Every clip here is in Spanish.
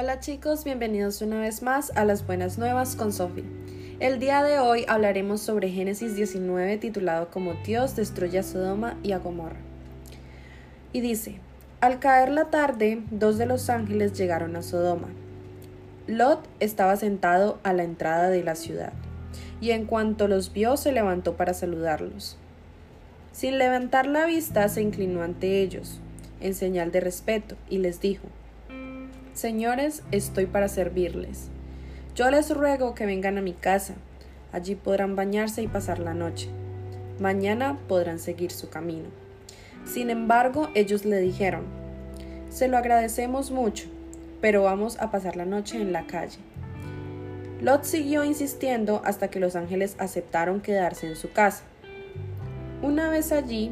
Hola chicos, bienvenidos una vez más a las buenas nuevas con Sophie. El día de hoy hablaremos sobre Génesis 19 titulado como Dios destruye a Sodoma y a Gomorra. Y dice, al caer la tarde, dos de los ángeles llegaron a Sodoma. Lot estaba sentado a la entrada de la ciudad, y en cuanto los vio se levantó para saludarlos. Sin levantar la vista se inclinó ante ellos, en señal de respeto, y les dijo, Señores, estoy para servirles. Yo les ruego que vengan a mi casa. Allí podrán bañarse y pasar la noche. Mañana podrán seguir su camino. Sin embargo, ellos le dijeron, Se lo agradecemos mucho, pero vamos a pasar la noche en la calle. Lot siguió insistiendo hasta que los ángeles aceptaron quedarse en su casa. Una vez allí,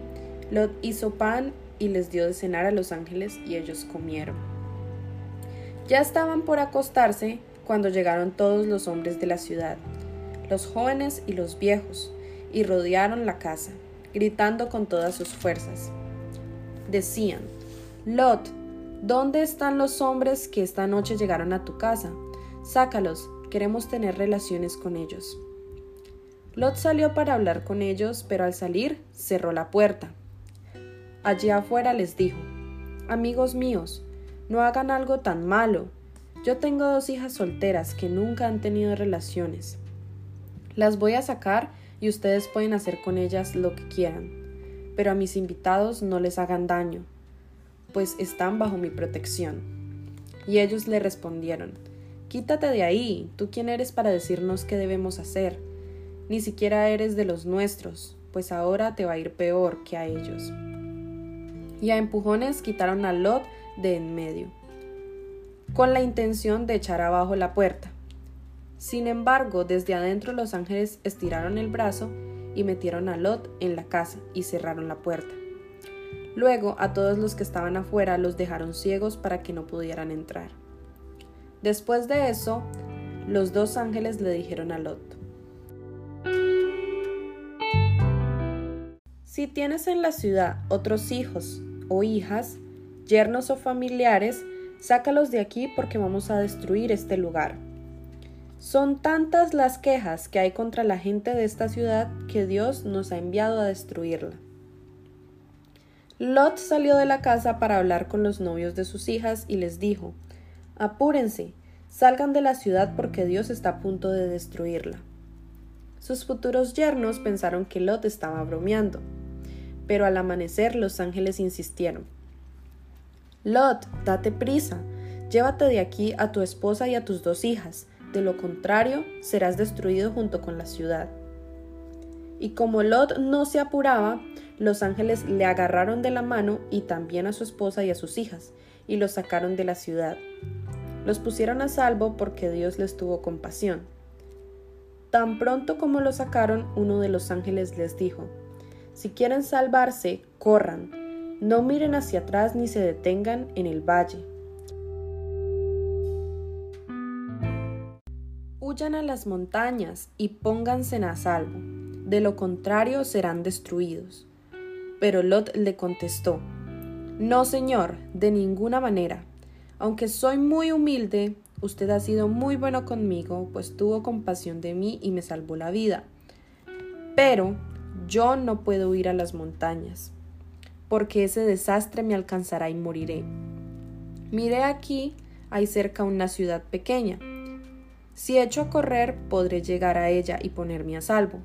Lot hizo pan y les dio de cenar a los ángeles y ellos comieron. Ya estaban por acostarse cuando llegaron todos los hombres de la ciudad, los jóvenes y los viejos, y rodearon la casa, gritando con todas sus fuerzas. Decían, Lot, ¿dónde están los hombres que esta noche llegaron a tu casa? Sácalos, queremos tener relaciones con ellos. Lot salió para hablar con ellos, pero al salir cerró la puerta. Allí afuera les dijo, Amigos míos, no hagan algo tan malo. Yo tengo dos hijas solteras que nunca han tenido relaciones. Las voy a sacar y ustedes pueden hacer con ellas lo que quieran, pero a mis invitados no les hagan daño, pues están bajo mi protección. Y ellos le respondieron, Quítate de ahí, tú quién eres para decirnos qué debemos hacer. Ni siquiera eres de los nuestros, pues ahora te va a ir peor que a ellos. Y a empujones quitaron a Lot de en medio, con la intención de echar abajo la puerta. Sin embargo, desde adentro los ángeles estiraron el brazo y metieron a Lot en la casa y cerraron la puerta. Luego a todos los que estaban afuera los dejaron ciegos para que no pudieran entrar. Después de eso, los dos ángeles le dijeron a Lot, Si tienes en la ciudad otros hijos o hijas, yernos o familiares, sácalos de aquí porque vamos a destruir este lugar. Son tantas las quejas que hay contra la gente de esta ciudad que Dios nos ha enviado a destruirla. Lot salió de la casa para hablar con los novios de sus hijas y les dijo, Apúrense, salgan de la ciudad porque Dios está a punto de destruirla. Sus futuros yernos pensaron que Lot estaba bromeando, pero al amanecer los ángeles insistieron, Lot, date prisa, llévate de aquí a tu esposa y a tus dos hijas, de lo contrario serás destruido junto con la ciudad. Y como Lot no se apuraba, los ángeles le agarraron de la mano y también a su esposa y a sus hijas, y los sacaron de la ciudad. Los pusieron a salvo porque Dios les tuvo compasión. Tan pronto como los sacaron, uno de los ángeles les dijo, Si quieren salvarse, corran, no miren hacia atrás ni se detengan en el valle. Huyan a las montañas y pónganse a salvo, de lo contrario serán destruidos. Pero Lot le contestó, No, señor, de ninguna manera. Aunque soy muy humilde, usted ha sido muy bueno conmigo, pues tuvo compasión de mí y me salvó la vida. Pero yo no puedo ir a las montañas porque ese desastre me alcanzará y moriré. Miré aquí, hay cerca una ciudad pequeña. Si echo a correr, podré llegar a ella y ponerme a salvo.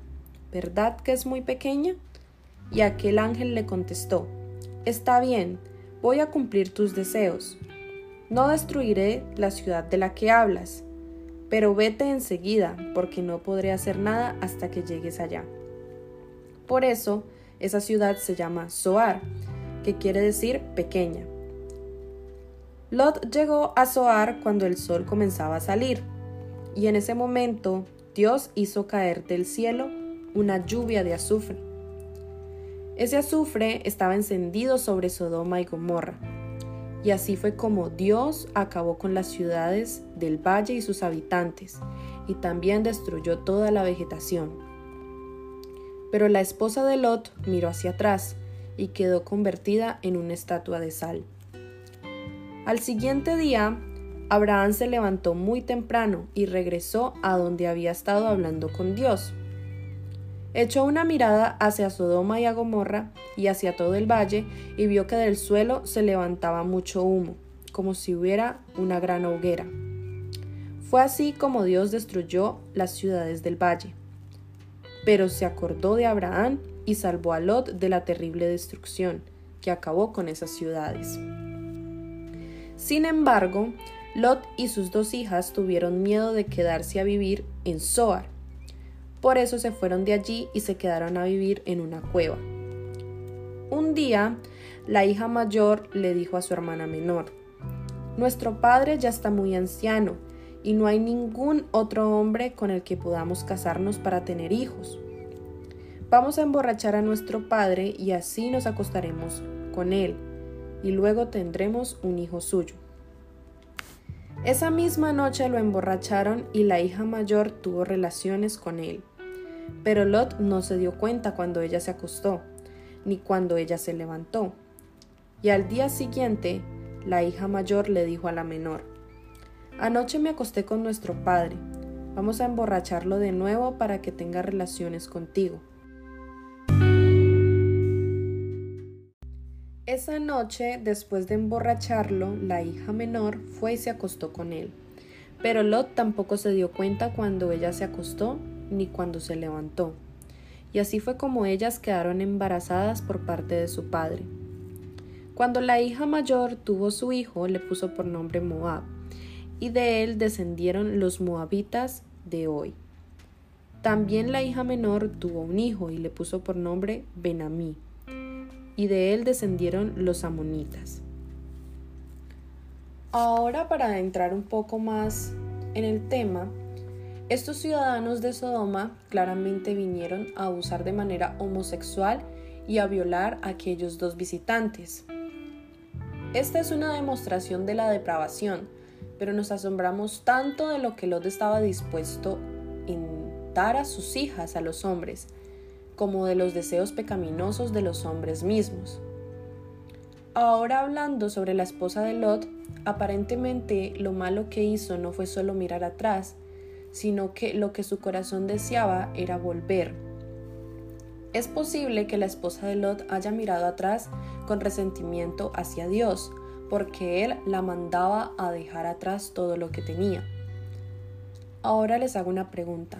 ¿Verdad que es muy pequeña? Y aquel ángel le contestó, Está bien, voy a cumplir tus deseos. No destruiré la ciudad de la que hablas, pero vete enseguida, porque no podré hacer nada hasta que llegues allá. Por eso, esa ciudad se llama Zoar, que quiere decir pequeña. Lot llegó a Zoar cuando el sol comenzaba a salir, y en ese momento Dios hizo caer del cielo una lluvia de azufre. Ese azufre estaba encendido sobre Sodoma y Gomorra, y así fue como Dios acabó con las ciudades del valle y sus habitantes, y también destruyó toda la vegetación. Pero la esposa de Lot miró hacia atrás y quedó convertida en una estatua de sal. Al siguiente día, Abraham se levantó muy temprano y regresó a donde había estado hablando con Dios. Echó una mirada hacia Sodoma y a Gomorra y hacia todo el valle y vio que del suelo se levantaba mucho humo, como si hubiera una gran hoguera. Fue así como Dios destruyó las ciudades del valle. Pero se acordó de Abraham y salvó a Lot de la terrible destrucción que acabó con esas ciudades. Sin embargo, Lot y sus dos hijas tuvieron miedo de quedarse a vivir en Zoar. Por eso se fueron de allí y se quedaron a vivir en una cueva. Un día, la hija mayor le dijo a su hermana menor, Nuestro padre ya está muy anciano y no hay ningún otro hombre con el que podamos casarnos para tener hijos. Vamos a emborrachar a nuestro padre y así nos acostaremos con él, y luego tendremos un hijo suyo. Esa misma noche lo emborracharon y la hija mayor tuvo relaciones con él. Pero Lot no se dio cuenta cuando ella se acostó, ni cuando ella se levantó. Y al día siguiente, la hija mayor le dijo a la menor, Anoche me acosté con nuestro padre, vamos a emborracharlo de nuevo para que tenga relaciones contigo. Esa noche, después de emborracharlo, la hija menor fue y se acostó con él. Pero Lot tampoco se dio cuenta cuando ella se acostó ni cuando se levantó. Y así fue como ellas quedaron embarazadas por parte de su padre. Cuando la hija mayor tuvo su hijo, le puso por nombre Moab, y de él descendieron los moabitas de hoy. También la hija menor tuvo un hijo y le puso por nombre Benamí y de él descendieron los amonitas. Ahora para entrar un poco más en el tema, estos ciudadanos de Sodoma claramente vinieron a abusar de manera homosexual y a violar a aquellos dos visitantes. Esta es una demostración de la depravación, pero nos asombramos tanto de lo que Lot estaba dispuesto en dar a sus hijas a los hombres, como de los deseos pecaminosos de los hombres mismos. Ahora hablando sobre la esposa de Lot, aparentemente lo malo que hizo no fue solo mirar atrás, sino que lo que su corazón deseaba era volver. Es posible que la esposa de Lot haya mirado atrás con resentimiento hacia Dios, porque él la mandaba a dejar atrás todo lo que tenía. Ahora les hago una pregunta.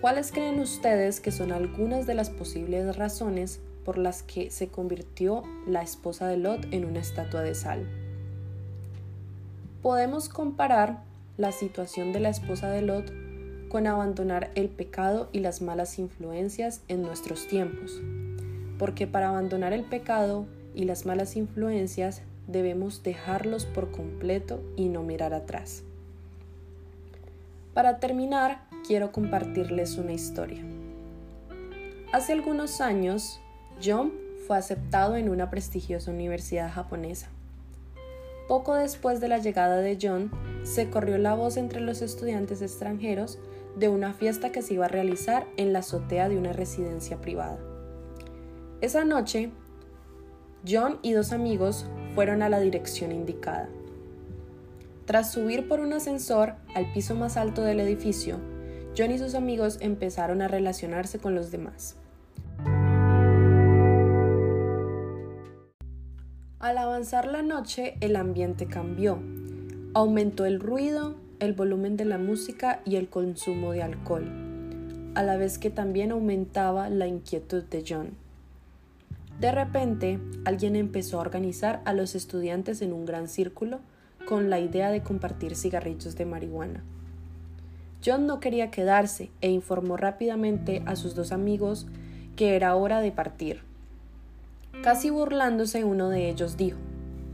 ¿Cuáles creen ustedes que son algunas de las posibles razones por las que se convirtió la esposa de Lot en una estatua de sal? Podemos comparar la situación de la esposa de Lot con abandonar el pecado y las malas influencias en nuestros tiempos, porque para abandonar el pecado y las malas influencias debemos dejarlos por completo y no mirar atrás. Para terminar, quiero compartirles una historia. Hace algunos años, John fue aceptado en una prestigiosa universidad japonesa. Poco después de la llegada de John, se corrió la voz entre los estudiantes extranjeros de una fiesta que se iba a realizar en la azotea de una residencia privada. Esa noche, John y dos amigos fueron a la dirección indicada. Tras subir por un ascensor al piso más alto del edificio, John y sus amigos empezaron a relacionarse con los demás. Al avanzar la noche, el ambiente cambió. Aumentó el ruido, el volumen de la música y el consumo de alcohol, a la vez que también aumentaba la inquietud de John. De repente, alguien empezó a organizar a los estudiantes en un gran círculo con la idea de compartir cigarrillos de marihuana. John no quería quedarse e informó rápidamente a sus dos amigos que era hora de partir. Casi burlándose uno de ellos dijo,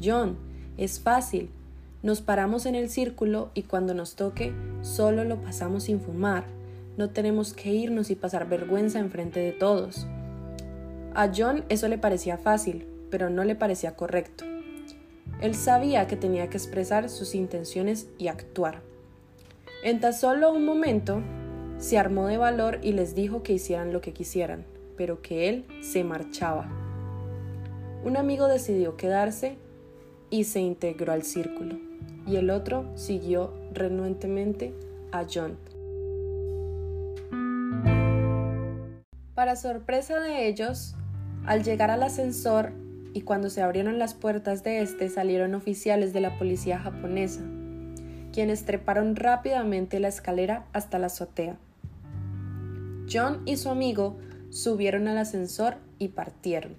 John, es fácil, nos paramos en el círculo y cuando nos toque solo lo pasamos sin fumar, no tenemos que irnos y pasar vergüenza enfrente de todos. A John eso le parecía fácil, pero no le parecía correcto. Él sabía que tenía que expresar sus intenciones y actuar. En tan solo un momento, se armó de valor y les dijo que hicieran lo que quisieran, pero que él se marchaba. Un amigo decidió quedarse y se integró al círculo. y el otro siguió renuentemente a John. Para sorpresa de ellos, al llegar al ascensor y cuando se abrieron las puertas de este salieron oficiales de la policía japonesa, quienes treparon rápidamente la escalera hasta la azotea. John y su amigo subieron al ascensor y partieron.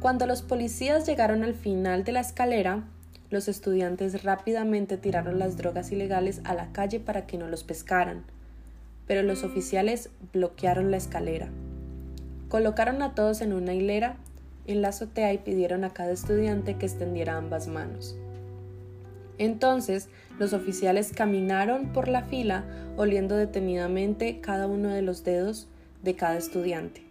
Cuando los policías llegaron al final de la escalera, los estudiantes rápidamente tiraron las drogas ilegales a la calle para que no los pescaran, pero los oficiales bloquearon la escalera. Colocaron a todos en una hilera en la azotea y pidieron a cada estudiante que extendiera ambas manos. Entonces los oficiales caminaron por la fila oliendo detenidamente cada uno de los dedos de cada estudiante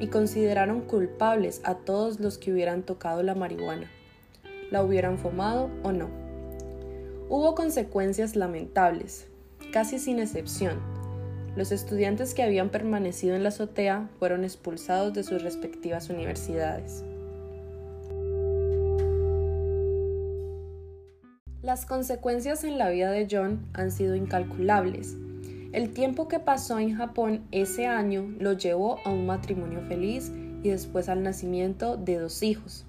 y consideraron culpables a todos los que hubieran tocado la marihuana, la hubieran fumado o no. Hubo consecuencias lamentables, casi sin excepción. Los estudiantes que habían permanecido en la azotea fueron expulsados de sus respectivas universidades. Las consecuencias en la vida de John han sido incalculables. El tiempo que pasó en Japón ese año lo llevó a un matrimonio feliz y después al nacimiento de dos hijos.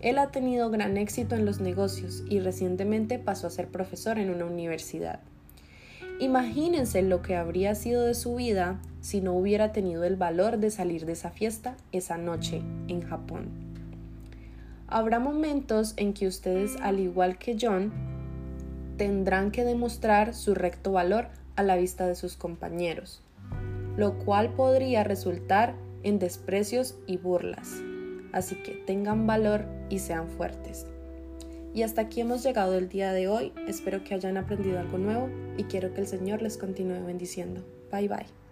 Él ha tenido gran éxito en los negocios y recientemente pasó a ser profesor en una universidad. Imagínense lo que habría sido de su vida si no hubiera tenido el valor de salir de esa fiesta esa noche en Japón. Habrá momentos en que ustedes, al igual que John, tendrán que demostrar su recto valor a la vista de sus compañeros, lo cual podría resultar en desprecios y burlas. Así que tengan valor y sean fuertes. Y hasta aquí hemos llegado el día de hoy. Espero que hayan aprendido algo nuevo y quiero que el Señor les continúe bendiciendo. Bye bye.